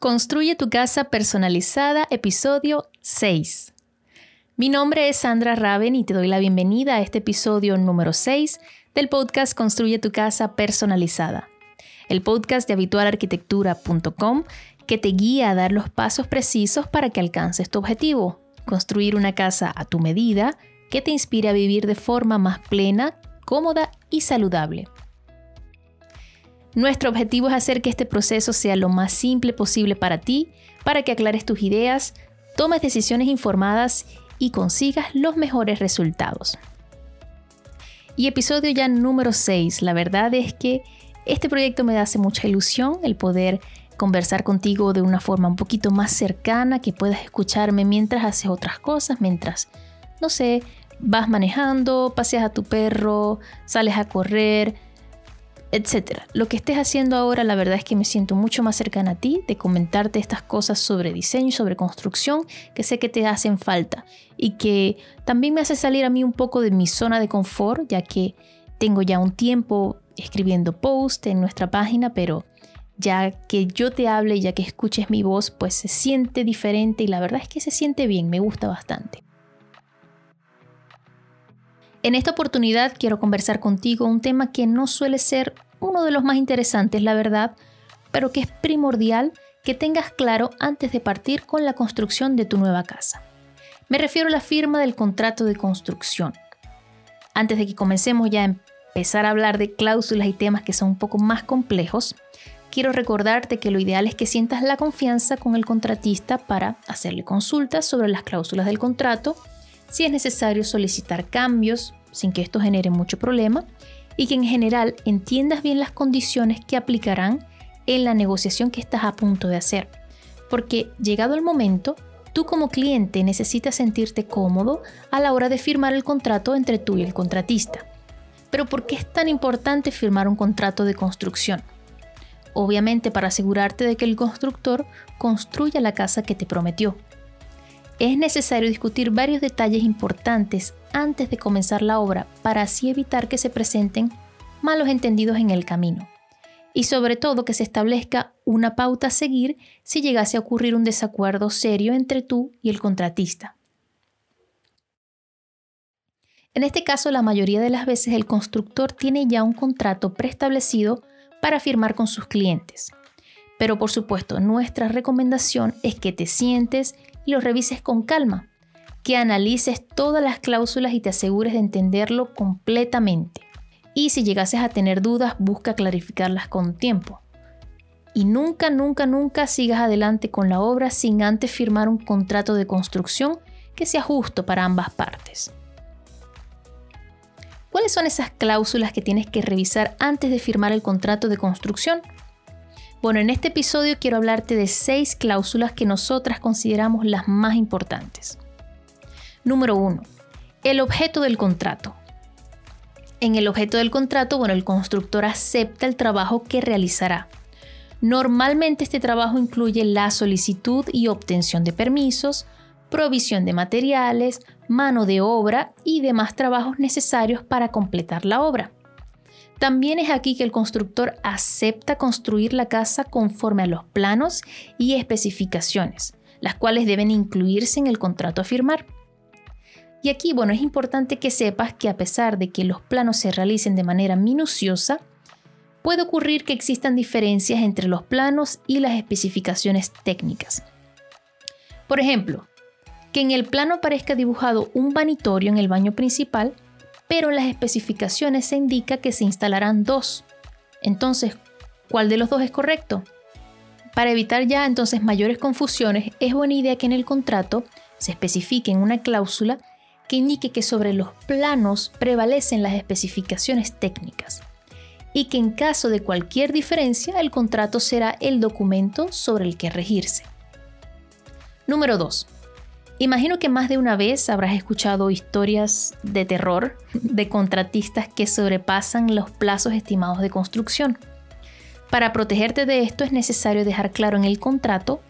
Construye tu casa personalizada, episodio 6. Mi nombre es Sandra Raven y te doy la bienvenida a este episodio número 6 del podcast Construye tu casa personalizada, el podcast de habitualarquitectura.com que te guía a dar los pasos precisos para que alcances tu objetivo, construir una casa a tu medida que te inspire a vivir de forma más plena, cómoda y saludable. Nuestro objetivo es hacer que este proceso sea lo más simple posible para ti, para que aclares tus ideas, tomes decisiones informadas y consigas los mejores resultados. Y episodio ya número 6. La verdad es que este proyecto me hace mucha ilusión el poder conversar contigo de una forma un poquito más cercana, que puedas escucharme mientras haces otras cosas, mientras, no sé, vas manejando, paseas a tu perro, sales a correr, etcétera. Lo que estés haciendo ahora, la verdad es que me siento mucho más cercana a ti de comentarte estas cosas sobre diseño sobre construcción que sé que te hacen falta y que también me hace salir a mí un poco de mi zona de confort, ya que tengo ya un tiempo escribiendo post en nuestra página, pero ya que yo te hable ya que escuches mi voz, pues se siente diferente y la verdad es que se siente bien, me gusta bastante. En esta oportunidad quiero conversar contigo un tema que no suele ser uno de los más interesantes, la verdad, pero que es primordial que tengas claro antes de partir con la construcción de tu nueva casa. Me refiero a la firma del contrato de construcción. Antes de que comencemos ya a empezar a hablar de cláusulas y temas que son un poco más complejos, quiero recordarte que lo ideal es que sientas la confianza con el contratista para hacerle consultas sobre las cláusulas del contrato si es necesario solicitar cambios sin que esto genere mucho problema y que en general entiendas bien las condiciones que aplicarán en la negociación que estás a punto de hacer. Porque llegado el momento, tú como cliente necesitas sentirte cómodo a la hora de firmar el contrato entre tú y el contratista. Pero ¿por qué es tan importante firmar un contrato de construcción? Obviamente para asegurarte de que el constructor construya la casa que te prometió es necesario discutir varios detalles importantes antes de comenzar la obra para así evitar que se presenten malos entendidos en el camino. Y sobre todo que se establezca una pauta a seguir si llegase a ocurrir un desacuerdo serio entre tú y el contratista. En este caso, la mayoría de las veces el constructor tiene ya un contrato preestablecido para firmar con sus clientes. Pero por supuesto, nuestra recomendación es que te sientes y lo revises con calma, que analices todas las cláusulas y te asegures de entenderlo completamente. Y si llegases a tener dudas, busca clarificarlas con tiempo. Y nunca, nunca, nunca sigas adelante con la obra sin antes firmar un contrato de construcción que sea justo para ambas partes. ¿Cuáles son esas cláusulas que tienes que revisar antes de firmar el contrato de construcción? Bueno, en este episodio quiero hablarte de seis cláusulas que nosotras consideramos las más importantes. Número 1. El objeto del contrato. En el objeto del contrato, bueno, el constructor acepta el trabajo que realizará. Normalmente este trabajo incluye la solicitud y obtención de permisos, provisión de materiales, mano de obra y demás trabajos necesarios para completar la obra. También es aquí que el constructor acepta construir la casa conforme a los planos y especificaciones, las cuales deben incluirse en el contrato a firmar. Y aquí, bueno, es importante que sepas que a pesar de que los planos se realicen de manera minuciosa, puede ocurrir que existan diferencias entre los planos y las especificaciones técnicas. Por ejemplo, que en el plano aparezca dibujado un vanitorio en el baño principal, pero en las especificaciones se indica que se instalarán dos. Entonces, ¿cuál de los dos es correcto? Para evitar ya entonces mayores confusiones, es buena idea que en el contrato se especifique en una cláusula que indique que sobre los planos prevalecen las especificaciones técnicas y que en caso de cualquier diferencia el contrato será el documento sobre el que regirse. Número 2. Imagino que más de una vez habrás escuchado historias de terror de contratistas que sobrepasan los plazos estimados de construcción. Para protegerte de esto es necesario dejar claro en el contrato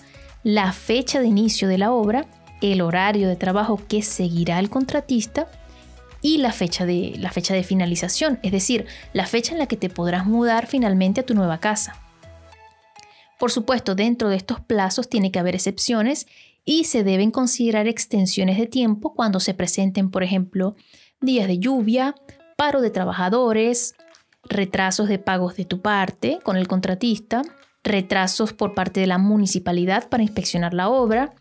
la fecha de inicio de la obra, el horario de trabajo que seguirá el contratista y la fecha de, la fecha de finalización, es decir, la fecha en la que te podrás mudar finalmente a tu nueva casa. Por supuesto, dentro de estos plazos tiene que haber excepciones y se deben considerar extensiones de tiempo cuando se presenten, por ejemplo, días de lluvia, paro de trabajadores, retrasos de pagos de tu parte con el contratista, retrasos por parte de la municipalidad para inspeccionar la obra,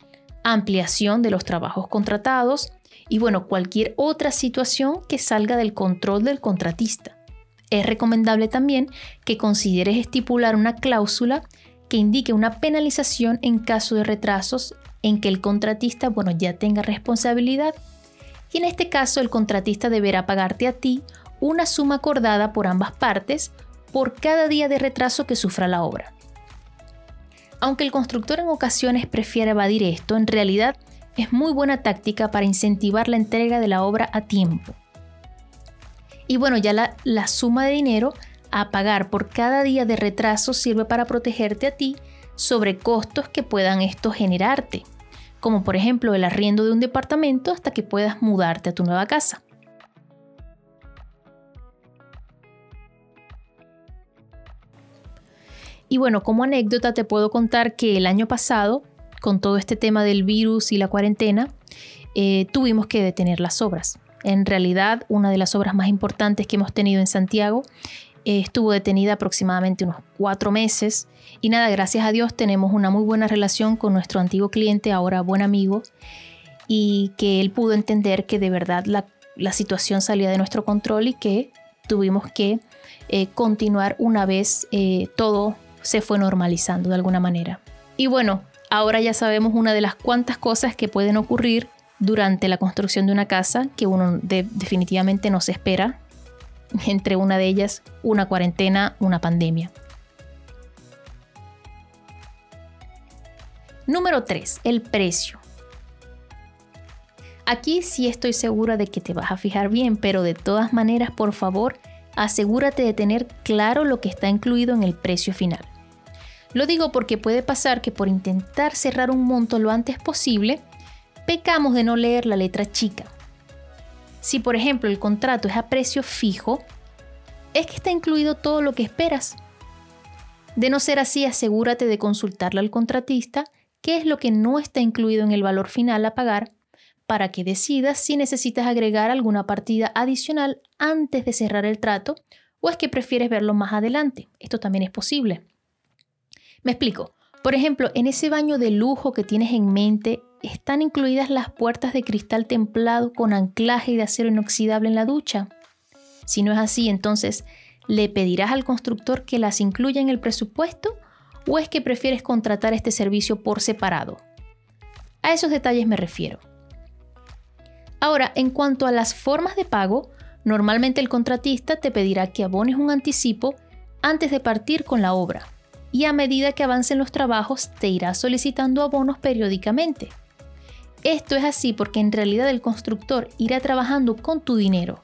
ampliación de los trabajos contratados y bueno, cualquier otra situación que salga del control del contratista. Es recomendable también que consideres estipular una cláusula que indique una penalización en caso de retrasos en que el contratista bueno, ya tenga responsabilidad. Y en este caso el contratista deberá pagarte a ti una suma acordada por ambas partes por cada día de retraso que sufra la obra. Aunque el constructor en ocasiones prefiere evadir esto, en realidad es muy buena táctica para incentivar la entrega de la obra a tiempo. Y bueno, ya la, la suma de dinero a pagar por cada día de retraso sirve para protegerte a ti sobre costos que puedan esto generarte, como por ejemplo el arriendo de un departamento hasta que puedas mudarte a tu nueva casa. Y bueno, como anécdota te puedo contar que el año pasado, con todo este tema del virus y la cuarentena, eh, tuvimos que detener las obras. En realidad, una de las obras más importantes que hemos tenido en Santiago eh, estuvo detenida aproximadamente unos cuatro meses. Y nada, gracias a Dios tenemos una muy buena relación con nuestro antiguo cliente, ahora buen amigo, y que él pudo entender que de verdad la, situación salía de nuestro control y que tuvimos que eh, continuar una vez todo se fue normalizando de alguna manera. Y bueno, ahora ya sabemos una de las cuantas cosas que pueden ocurrir durante la construcción de una casa que uno definitivamente no se espera. Entre una de ellas, una cuarentena, una pandemia. Número 3. El precio. Aquí sí estoy segura de que te vas a fijar bien, pero de todas maneras, por favor, asegúrate de tener claro lo que está incluido en el precio final. Lo digo porque puede pasar que por intentar cerrar un monto lo antes posible, pecamos de no leer la letra chica. Si por ejemplo el contrato es a precio fijo, es que está incluido todo lo que esperas. De no ser así, asegúrate de consultarle al contratista qué es lo que no está incluido en el valor final a pagar para que decidas si necesitas agregar alguna partida adicional antes de cerrar el trato o es que prefieres verlo más adelante. Esto también es posible. Me explico. Por ejemplo, en ese baño de lujo que tienes en mente, ¿están incluidas las puertas de cristal templado con anclaje de acero inoxidable en la ducha? Si no es así, entonces, ¿le pedirás al constructor que las incluya en el presupuesto o es que prefieres contratar este servicio por separado? A esos detalles me refiero. Ahora, en cuanto a las formas de pago, normalmente el contratista te pedirá que abones un anticipo antes de partir con la obra y a medida que avancen los trabajos te irá solicitando abonos periódicamente. Esto es así porque en realidad el constructor irá trabajando con tu dinero.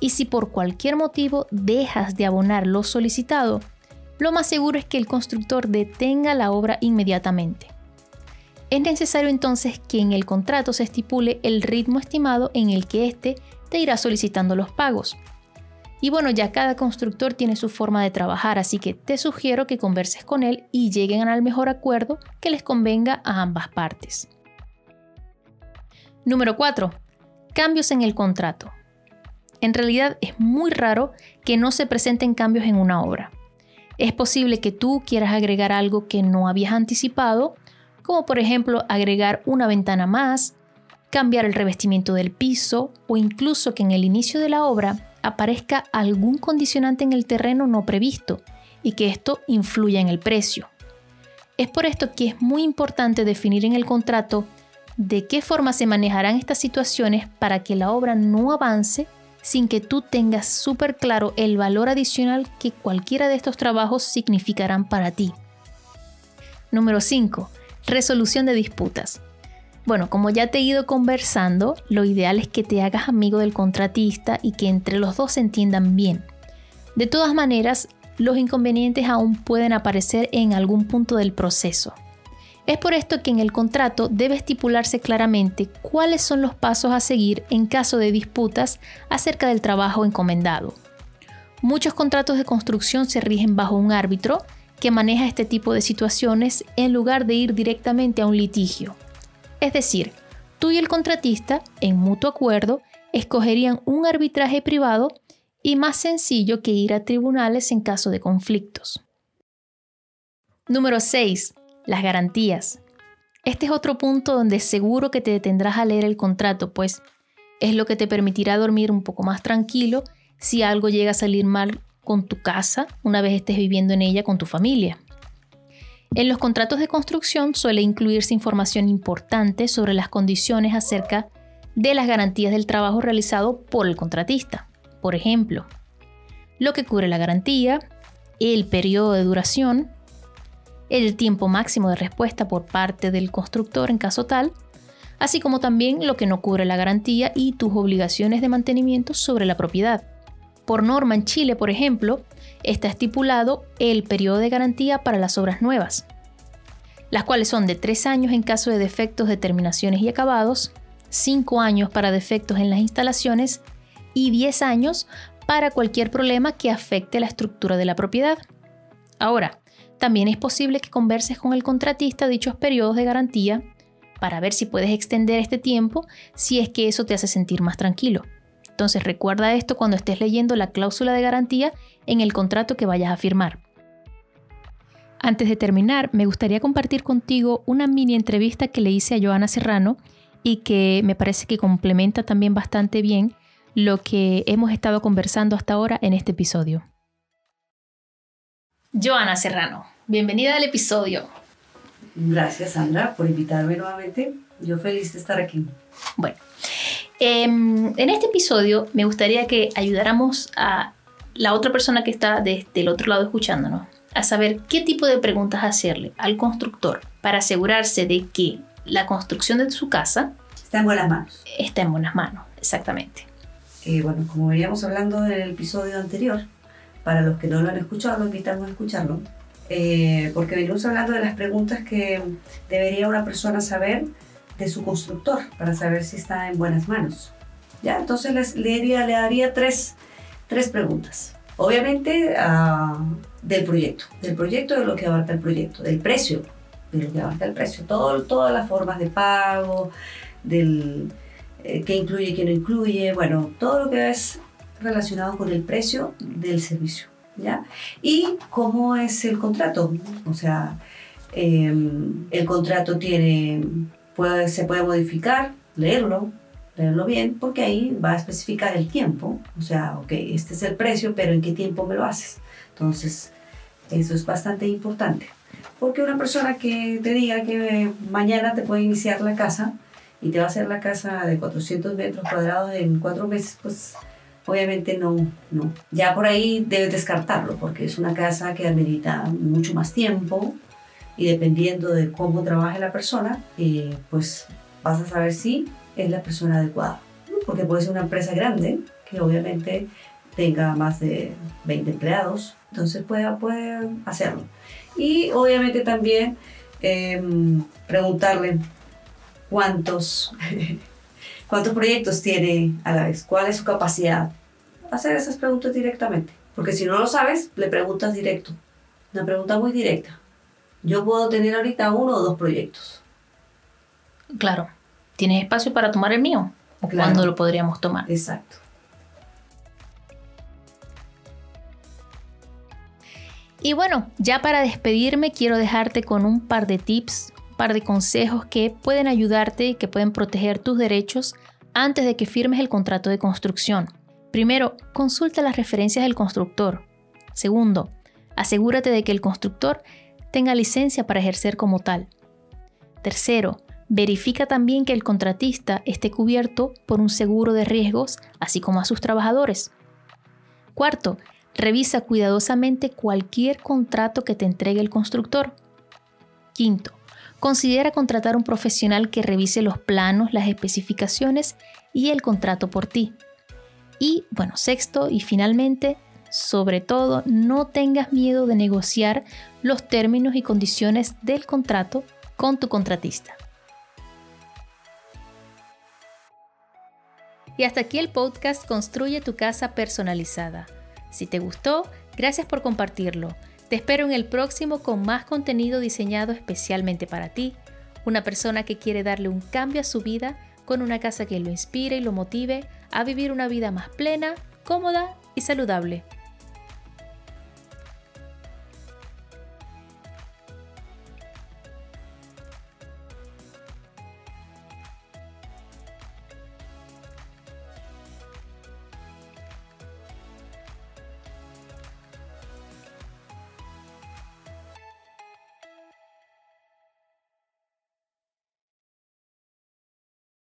Y si por cualquier motivo dejas de abonar lo solicitado, lo más seguro es que el constructor detenga la obra inmediatamente. Es necesario entonces que en el contrato se estipule el ritmo estimado en el que éste te irá solicitando los pagos, y bueno, ya cada constructor tiene su forma de trabajar, así que te sugiero que converses con él y lleguen al mejor acuerdo que les convenga a ambas partes. Número 4. Cambios en el contrato. En realidad es muy raro que no se presenten cambios en una obra. Es posible que tú quieras agregar algo que no habías anticipado, como por ejemplo agregar una ventana más, cambiar el revestimiento del piso o incluso que en el inicio de la obra aparezca algún condicionante en el terreno no previsto y que esto influya en el precio. Es por esto que es muy importante definir en el contrato de qué forma se manejarán estas situaciones para que la obra no avance sin que tú tengas súper claro el valor adicional que cualquiera de estos trabajos significarán para ti. Número 5. Resolución de disputas. Bueno, como ya te he ido conversando, lo ideal es que te hagas amigo del contratista y que entre los dos se entiendan bien. De todas maneras, los inconvenientes aún pueden aparecer en algún punto del proceso. Es por esto que en el contrato debe estipularse claramente cuáles son los pasos a seguir en caso de disputas acerca del trabajo encomendado. Muchos contratos de construcción se rigen bajo un árbitro que maneja este tipo de situaciones en lugar de ir directamente a un litigio. Es decir, tú y el contratista, en mutuo acuerdo, escogerían un arbitraje privado y más sencillo que ir a tribunales en caso de conflictos. Número 6. Las garantías. Este es otro punto donde seguro que te detendrás a leer el contrato, pues es lo que te permitirá dormir un poco más tranquilo si algo llega a salir mal con tu casa una vez estés viviendo en ella con tu familia. En los contratos de construcción suele incluirse información importante sobre las condiciones acerca de las garantías del trabajo realizado por el contratista. Por ejemplo, lo que cubre la garantía, el periodo de duración, el tiempo máximo de respuesta por parte del constructor en caso tal, así como también lo que no cubre la garantía y tus obligaciones de mantenimiento sobre la propiedad. Por norma en Chile, por ejemplo, está estipulado el periodo de garantía para las obras nuevas, las cuales son de 3 años en caso de defectos de terminaciones y acabados, 5 años para defectos en las instalaciones y 10 años para cualquier problema que afecte la estructura de la propiedad. Ahora, también es posible que converses con el contratista dichos periodos de garantía para ver si puedes extender este tiempo si es que eso te hace sentir más tranquilo. Entonces recuerda esto cuando estés leyendo la cláusula de garantía en el contrato que vayas a firmar. Antes de terminar, me gustaría compartir contigo una mini entrevista que le hice a Joana Serrano y que me parece que complementa también bastante bien lo que hemos estado conversando hasta ahora en este episodio. Joana Serrano, bienvenida al episodio. Gracias, Sandra, por invitarme nuevamente. Yo feliz de estar aquí. Bueno, em, en este episodio me gustaría que ayudáramos a la otra persona que está desde el otro lado escuchándonos a saber qué tipo de preguntas hacerle al constructor para asegurarse de que la construcción de su casa está en buenas manos. Está en buenas manos, exactamente. Eh, bueno, como veníamos hablando en el episodio anterior, para los que no lo han escuchado, lo invitamos a escucharlo, eh, porque venimos hablando de las preguntas que debería una persona saber de su constructor para saber si está en buenas manos. ¿Ya? Entonces les, le, le daría tres, tres preguntas. Obviamente uh, del proyecto, del proyecto de lo que abarca el proyecto, del precio de lo que abarca el precio, Todo, todas las formas de pago, del eh, qué incluye, qué no incluye, bueno, todo lo que es relacionado con el precio del servicio, ¿ya? Y cómo es el contrato, o sea, em, el contrato tiene, puede, se puede modificar, leerlo, leerlo bien, porque ahí va a especificar el tiempo, o sea, ok, este es el precio, pero ¿en qué tiempo me lo haces? Entonces, eso es bastante importante, porque una persona que te diga que mañana te puede iniciar la casa y te va a hacer la casa de 400 metros cuadrados en cuatro meses, pues obviamente no, no. Ya por ahí debes descartarlo porque es una casa que amerita mucho más tiempo y dependiendo de cómo trabaje la persona, eh, pues vas a saber si es la persona adecuada. Porque puede ser una empresa grande que obviamente tenga más de 20 empleados, entonces puede, hacerlo. Y obviamente también em, preguntarle cuántos, cuántos proyectos tiene a la vez, cuál es su capacidad hacer esas preguntas directamente. Porque si no lo sabes, le preguntas directo. Una pregunta muy directa. Yo puedo tener ahorita uno o dos proyectos. Claro. ¿Tienes espacio para tomar el mío? ¿O cuándo lo podríamos tomar? Exacto. Y bueno, ya para despedirme quiero dejarte con un par de tips, un par de consejos que pueden ayudarte y que pueden proteger tus derechos antes de que firmes el contrato de construcción. Primero, consulta las referencias del constructor. Segundo, asegúrate de que el constructor tenga licencia para ejercer como tal. Tercero, verifica también que el contratista esté cubierto por un seguro de riesgos, así como a sus trabajadores. Cuarto, revisa cuidadosamente cualquier contrato que te entregue el constructor. Quinto, considera contratar un profesional que revise los planos, las especificaciones y el contrato por ti. Y bueno, sexto y finalmente, sobre todo, no tengas miedo de negociar los términos y condiciones del contrato con tu contratista. Y hasta aquí el podcast Construye tu casa personalizada. Si te gustó, gracias por compartirlo. Te espero en el próximo con más contenido diseñado especialmente para ti, una persona que quiere darle un cambio a su vida con una casa que lo inspire y lo motive a vivir una vida más plena, cómoda y saludable.